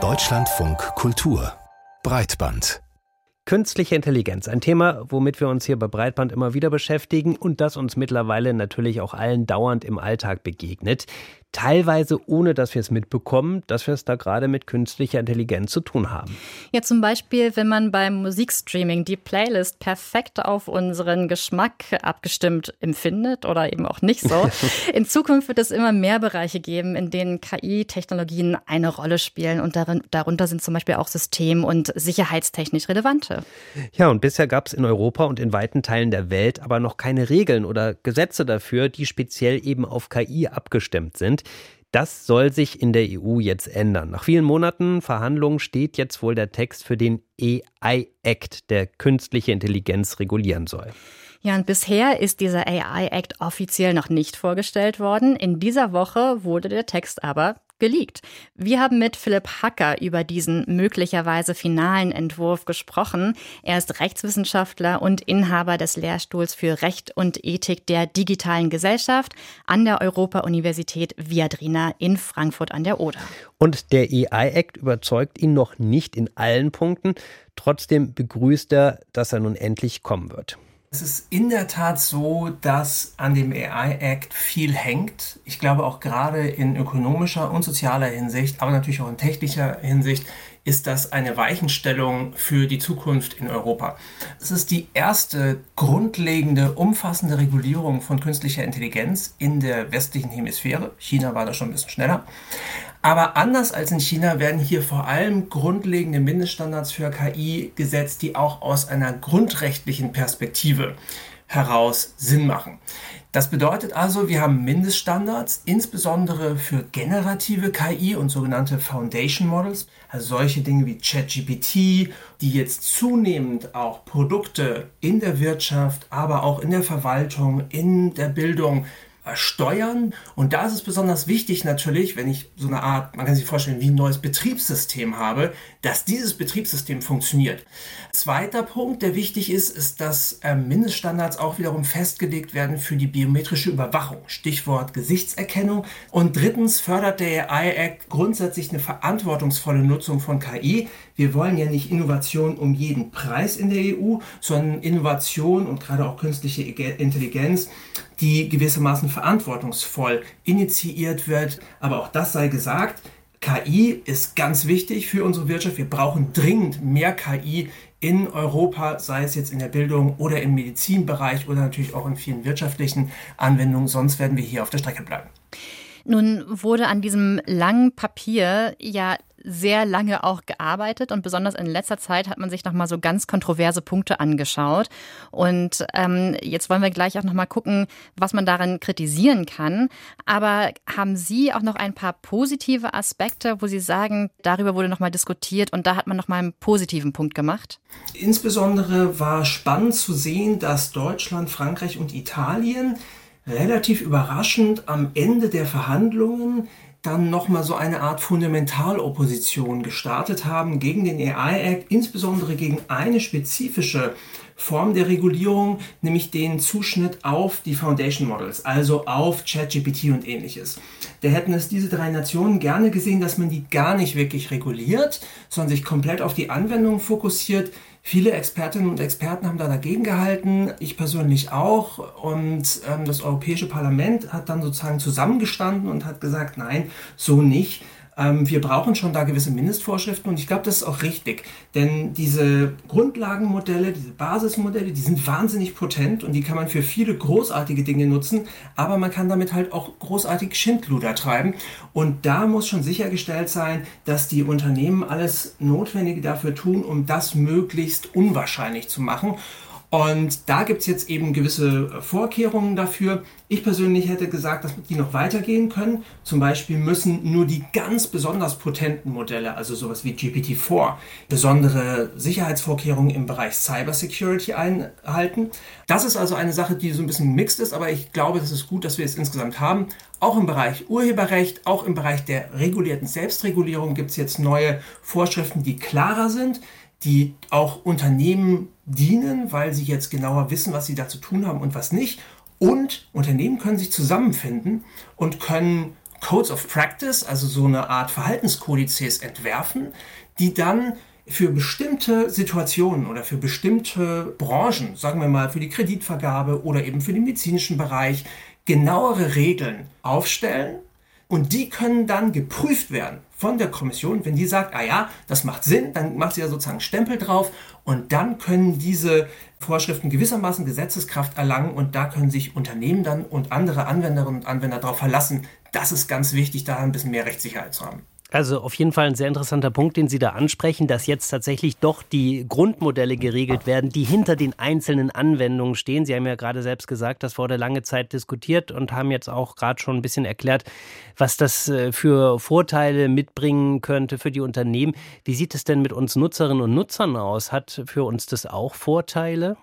Deutschlandfunk Kultur. Breitband. Künstliche Intelligenz, ein Thema, womit wir uns hier bei Breitband immer wieder beschäftigen und das uns mittlerweile natürlich auch allen dauernd im Alltag begegnet teilweise ohne dass wir es mitbekommen, dass wir es da gerade mit künstlicher Intelligenz zu tun haben. Ja, zum Beispiel, wenn man beim Musikstreaming die Playlist perfekt auf unseren Geschmack abgestimmt empfindet oder eben auch nicht so. In Zukunft wird es immer mehr Bereiche geben, in denen KI-Technologien eine Rolle spielen und darin, darunter sind zum Beispiel auch system- und sicherheitstechnisch relevante. Ja, und bisher gab es in Europa und in weiten Teilen der Welt aber noch keine Regeln oder Gesetze dafür, die speziell eben auf KI abgestimmt sind sind. Das soll sich in der EU jetzt ändern. Nach vielen Monaten Verhandlungen steht jetzt wohl der Text für den AI Act, der künstliche Intelligenz regulieren soll. Ja, und bisher ist dieser AI Act offiziell noch nicht vorgestellt worden. In dieser Woche wurde der Text aber geleakt. Wir haben mit Philipp Hacker über diesen möglicherweise finalen Entwurf gesprochen. Er ist Rechtswissenschaftler und Inhaber des Lehrstuhls für Recht und Ethik der digitalen Gesellschaft an der Europa-Universität Viadrina in Frankfurt an der Oder. Und der AI-Act überzeugt ihn noch nicht in allen Punkten. Trotzdem begrüßt er, dass er nun endlich kommen wird. Es ist in der Tat so, dass an dem AI Act viel hängt. Ich glaube auch gerade in ökonomischer und sozialer Hinsicht, aber natürlich auch in technischer Hinsicht, ist das eine Weichenstellung für die Zukunft in Europa. Es ist die erste grundlegende, umfassende Regulierung von künstlicher Intelligenz in der westlichen Hemisphäre. China war da schon ein bisschen schneller. Aber anders als in China werden hier vor allem grundlegende Mindeststandards für KI gesetzt, die auch aus einer grundrechtlichen Perspektive heraus Sinn machen. Das bedeutet also, wir haben Mindeststandards, insbesondere für generative KI und sogenannte Foundation Models, also solche Dinge wie ChatGPT, die jetzt zunehmend auch Produkte in der Wirtschaft, aber auch in der Verwaltung, in der Bildung steuern. Und da ist es besonders wichtig natürlich, wenn ich so eine Art, man kann sich vorstellen, wie ein neues Betriebssystem habe, dass dieses Betriebssystem funktioniert. Zweiter Punkt, der wichtig ist, ist, dass äh, Mindeststandards auch wiederum festgelegt werden für die biometrische Überwachung. Stichwort Gesichtserkennung. Und drittens fördert der AI Act grundsätzlich eine verantwortungsvolle Nutzung von KI. Wir wollen ja nicht Innovation um jeden Preis in der EU, sondern Innovation und gerade auch künstliche Intelligenz die gewissermaßen verantwortungsvoll initiiert wird. Aber auch das sei gesagt, KI ist ganz wichtig für unsere Wirtschaft. Wir brauchen dringend mehr KI in Europa, sei es jetzt in der Bildung oder im Medizinbereich oder natürlich auch in vielen wirtschaftlichen Anwendungen. Sonst werden wir hier auf der Strecke bleiben. Nun wurde an diesem langen Papier ja sehr lange auch gearbeitet und besonders in letzter Zeit hat man sich nochmal so ganz kontroverse Punkte angeschaut. Und ähm, jetzt wollen wir gleich auch nochmal gucken, was man daran kritisieren kann. Aber haben Sie auch noch ein paar positive Aspekte, wo Sie sagen, darüber wurde nochmal diskutiert und da hat man nochmal einen positiven Punkt gemacht? Insbesondere war spannend zu sehen, dass Deutschland, Frankreich und Italien relativ überraschend am Ende der Verhandlungen dann nochmal so eine Art Fundamentalopposition gestartet haben gegen den AI Act, insbesondere gegen eine spezifische Form der Regulierung, nämlich den Zuschnitt auf die Foundation Models, also auf ChatGPT und ähnliches. Da hätten es diese drei Nationen gerne gesehen, dass man die gar nicht wirklich reguliert, sondern sich komplett auf die Anwendung fokussiert. Viele Expertinnen und Experten haben da dagegen gehalten, ich persönlich auch. Und ähm, das Europäische Parlament hat dann sozusagen zusammengestanden und hat gesagt, nein, so nicht. Ähm, wir brauchen schon da gewisse Mindestvorschriften und ich glaube, das ist auch richtig. Denn diese Grundlagenmodelle, diese Basismodelle, die sind wahnsinnig potent und die kann man für viele großartige Dinge nutzen, aber man kann damit halt auch großartig Schindluder treiben. Und da muss schon sichergestellt sein, dass die Unternehmen alles Notwendige dafür tun, um das möglichst unwahrscheinlich zu machen. Und da gibt es jetzt eben gewisse Vorkehrungen dafür. Ich persönlich hätte gesagt, dass die noch weitergehen können. Zum Beispiel müssen nur die ganz besonders potenten Modelle, also sowas wie GPT-4, besondere Sicherheitsvorkehrungen im Bereich Cybersecurity einhalten. Das ist also eine Sache, die so ein bisschen mixed ist, aber ich glaube, es ist gut, dass wir es insgesamt haben. Auch im Bereich Urheberrecht, auch im Bereich der regulierten Selbstregulierung gibt es jetzt neue Vorschriften, die klarer sind die auch Unternehmen dienen, weil sie jetzt genauer wissen, was sie da zu tun haben und was nicht. Und Unternehmen können sich zusammenfinden und können Codes of Practice, also so eine Art Verhaltenskodizes entwerfen, die dann für bestimmte Situationen oder für bestimmte Branchen, sagen wir mal für die Kreditvergabe oder eben für den medizinischen Bereich, genauere Regeln aufstellen und die können dann geprüft werden von der Kommission. Wenn die sagt, ah ja, das macht Sinn, dann macht sie da sozusagen Stempel drauf und dann können diese Vorschriften gewissermaßen Gesetzeskraft erlangen und da können sich Unternehmen dann und andere Anwenderinnen und Anwender darauf verlassen. Das ist ganz wichtig, da ein bisschen mehr Rechtssicherheit zu haben. Also auf jeden Fall ein sehr interessanter Punkt, den Sie da ansprechen, dass jetzt tatsächlich doch die Grundmodelle geregelt werden, die hinter den einzelnen Anwendungen stehen. Sie haben ja gerade selbst gesagt, das wurde lange Zeit diskutiert und haben jetzt auch gerade schon ein bisschen erklärt, was das äh, für Vorteile mitbringen könnte für die Unternehmen. Wie sieht es denn mit uns Nutzerinnen und Nutzern aus? Hat für uns das auch Vorteile?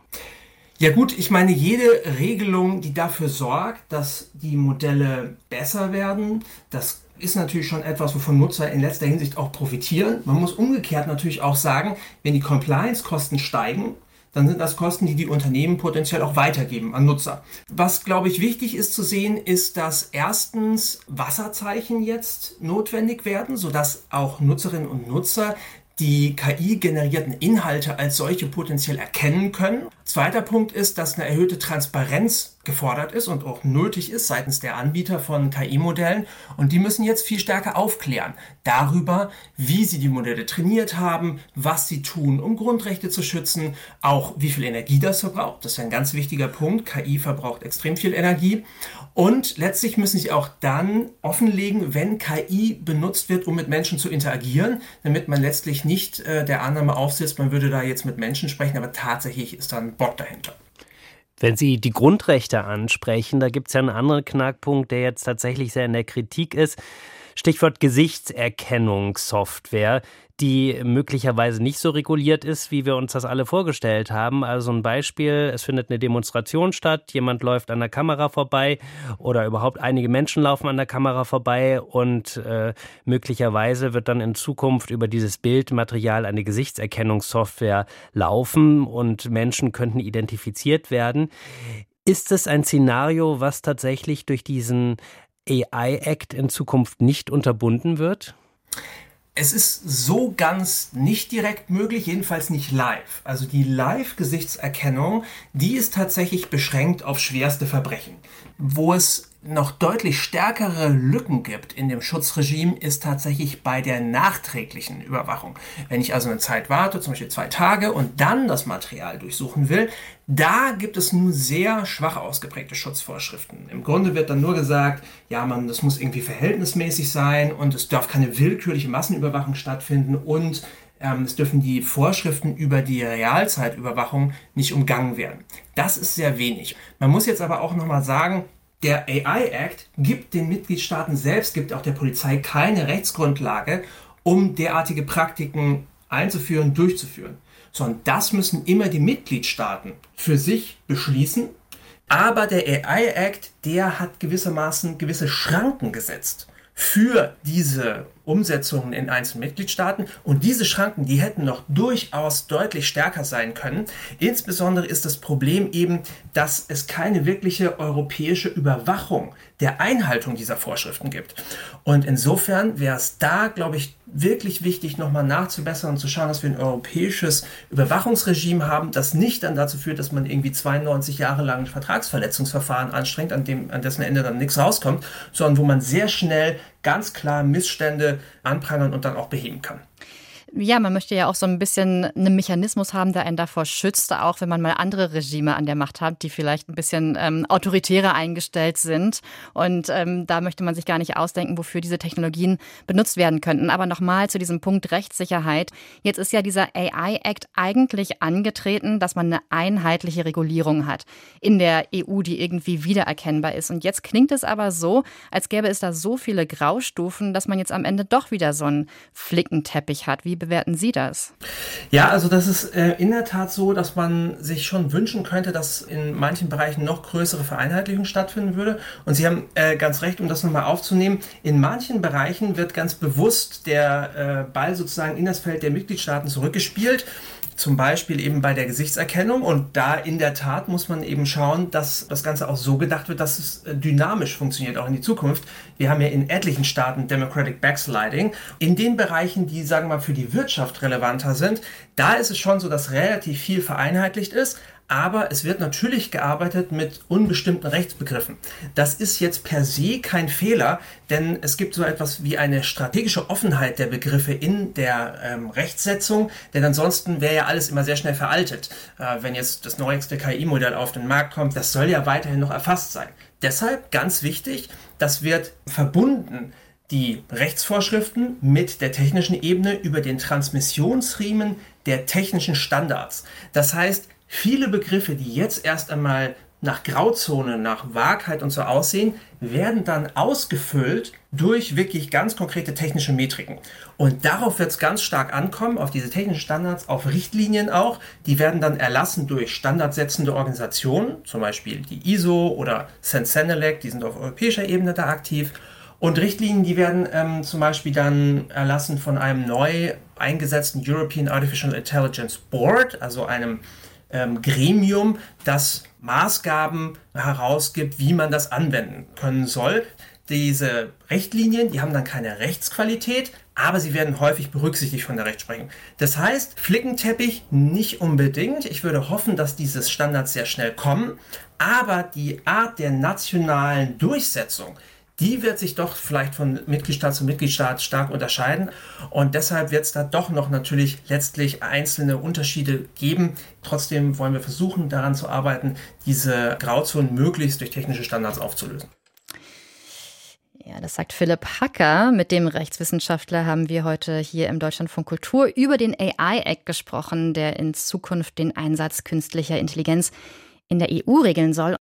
Ja gut, ich meine, jede Regelung, die dafür sorgt, dass die Modelle besser werden, das ist natürlich schon etwas, wovon Nutzer in letzter Hinsicht auch profitieren. Man muss umgekehrt natürlich auch sagen, wenn die Compliance-Kosten steigen, dann sind das Kosten, die die Unternehmen potenziell auch weitergeben an Nutzer. Was, glaube ich, wichtig ist zu sehen, ist, dass erstens Wasserzeichen jetzt notwendig werden, sodass auch Nutzerinnen und Nutzer die KI-generierten Inhalte als solche potenziell erkennen können. Zweiter Punkt ist, dass eine erhöhte Transparenz gefordert ist und auch nötig ist seitens der Anbieter von KI-Modellen. Und die müssen jetzt viel stärker aufklären darüber, wie sie die Modelle trainiert haben, was sie tun, um Grundrechte zu schützen, auch wie viel Energie das verbraucht. Das ist ein ganz wichtiger Punkt. KI verbraucht extrem viel Energie. Und letztlich müssen sie auch dann offenlegen, wenn KI benutzt wird, um mit Menschen zu interagieren, damit man letztlich nicht äh, der Annahme aufsetzt, man würde da jetzt mit Menschen sprechen, aber tatsächlich ist da ein Bot dahinter. Wenn Sie die Grundrechte ansprechen, da gibt es ja einen anderen Knackpunkt, der jetzt tatsächlich sehr in der Kritik ist. Stichwort Gesichtserkennungssoftware die möglicherweise nicht so reguliert ist, wie wir uns das alle vorgestellt haben. Also ein Beispiel, es findet eine Demonstration statt, jemand läuft an der Kamera vorbei oder überhaupt einige Menschen laufen an der Kamera vorbei und äh, möglicherweise wird dann in Zukunft über dieses Bildmaterial eine Gesichtserkennungssoftware laufen und Menschen könnten identifiziert werden. Ist es ein Szenario, was tatsächlich durch diesen AI-Act in Zukunft nicht unterbunden wird? Es ist so ganz nicht direkt möglich, jedenfalls nicht live. Also die Live-Gesichtserkennung, die ist tatsächlich beschränkt auf schwerste Verbrechen. Wo es noch deutlich stärkere Lücken gibt in dem Schutzregime, ist tatsächlich bei der nachträglichen Überwachung. Wenn ich also eine Zeit warte, zum Beispiel zwei Tage, und dann das Material durchsuchen will, da gibt es nur sehr schwach ausgeprägte Schutzvorschriften. Im Grunde wird dann nur gesagt, ja, man, das muss irgendwie verhältnismäßig sein und es darf keine willkürliche Massenüberwachung stattfinden und ähm, es dürfen die Vorschriften über die Realzeitüberwachung nicht umgangen werden. Das ist sehr wenig. Man muss jetzt aber auch nochmal sagen, der AI Act gibt den Mitgliedstaaten selbst, gibt auch der Polizei keine Rechtsgrundlage, um derartige Praktiken einzuführen, durchzuführen. Sondern das müssen immer die Mitgliedstaaten für sich beschließen. Aber der AI Act, der hat gewissermaßen gewisse Schranken gesetzt für diese Umsetzungen in einzelnen Mitgliedstaaten. Und diese Schranken, die hätten noch durchaus deutlich stärker sein können. Insbesondere ist das Problem eben, dass es keine wirkliche europäische Überwachung der Einhaltung dieser Vorschriften gibt. Und insofern wäre es da, glaube ich, wirklich wichtig, nochmal nachzubessern und zu schauen, dass wir ein europäisches Überwachungsregime haben, das nicht dann dazu führt, dass man irgendwie 92 Jahre lang ein Vertragsverletzungsverfahren anstrengt, an, dem, an dessen Ende dann nichts rauskommt, sondern wo man sehr schnell ganz klar Missstände anprangern und dann auch beheben kann. Ja, man möchte ja auch so ein bisschen einen Mechanismus haben, der einen davor schützt, auch wenn man mal andere Regime an der Macht hat, die vielleicht ein bisschen ähm, autoritärer eingestellt sind. Und ähm, da möchte man sich gar nicht ausdenken, wofür diese Technologien benutzt werden könnten. Aber nochmal zu diesem Punkt Rechtssicherheit. Jetzt ist ja dieser AI-Act eigentlich angetreten, dass man eine einheitliche Regulierung hat in der EU, die irgendwie wiedererkennbar ist. Und jetzt klingt es aber so, als gäbe es da so viele Graustufen, dass man jetzt am Ende doch wieder so einen Flickenteppich hat. Wie bewerten Sie das? Ja, also das ist äh, in der Tat so, dass man sich schon wünschen könnte, dass in manchen Bereichen noch größere Vereinheitlichung stattfinden würde. Und Sie haben äh, ganz recht, um das nochmal aufzunehmen. In manchen Bereichen wird ganz bewusst der äh, Ball sozusagen in das Feld der Mitgliedstaaten zurückgespielt zum Beispiel eben bei der Gesichtserkennung. Und da in der Tat muss man eben schauen, dass das Ganze auch so gedacht wird, dass es äh, dynamisch funktioniert, auch in die Zukunft. Wir haben ja in etlichen Staaten Democratic Backsliding. In den Bereichen, die, sagen wir mal, für die Wirtschaft relevanter sind, da ist es schon so, dass relativ viel vereinheitlicht ist aber es wird natürlich gearbeitet mit unbestimmten Rechtsbegriffen. Das ist jetzt per se kein Fehler, denn es gibt so etwas wie eine strategische Offenheit der Begriffe in der ähm, Rechtsetzung, denn ansonsten wäre ja alles immer sehr schnell veraltet. Äh, wenn jetzt das neueste KI-Modell auf den Markt kommt, das soll ja weiterhin noch erfasst sein. Deshalb ganz wichtig, das wird verbunden die Rechtsvorschriften mit der technischen Ebene über den Transmissionsriemen der technischen Standards. Das heißt, Viele Begriffe, die jetzt erst einmal nach Grauzone, nach Wahrheit und so aussehen, werden dann ausgefüllt durch wirklich ganz konkrete technische Metriken. Und darauf wird es ganz stark ankommen, auf diese technischen Standards, auf Richtlinien auch. Die werden dann erlassen durch standardsetzende Organisationen, zum Beispiel die ISO oder Sensenelec, die sind auf europäischer Ebene da aktiv. Und Richtlinien, die werden ähm, zum Beispiel dann erlassen von einem neu eingesetzten European Artificial Intelligence Board, also einem ähm, Gremium, das Maßgaben herausgibt, wie man das anwenden können soll. Diese Richtlinien, die haben dann keine Rechtsqualität, aber sie werden häufig berücksichtigt von der Rechtsprechung. Das heißt, Flickenteppich nicht unbedingt. Ich würde hoffen, dass diese Standards sehr schnell kommen, aber die Art der nationalen Durchsetzung, die wird sich doch vielleicht von Mitgliedstaat zu Mitgliedstaat stark unterscheiden. Und deshalb wird es da doch noch natürlich letztlich einzelne Unterschiede geben. Trotzdem wollen wir versuchen, daran zu arbeiten, diese Grauzonen möglichst durch technische Standards aufzulösen. Ja, das sagt Philipp Hacker. Mit dem Rechtswissenschaftler haben wir heute hier im Deutschlandfunk Kultur über den AI-Act gesprochen, der in Zukunft den Einsatz künstlicher Intelligenz in der EU regeln soll.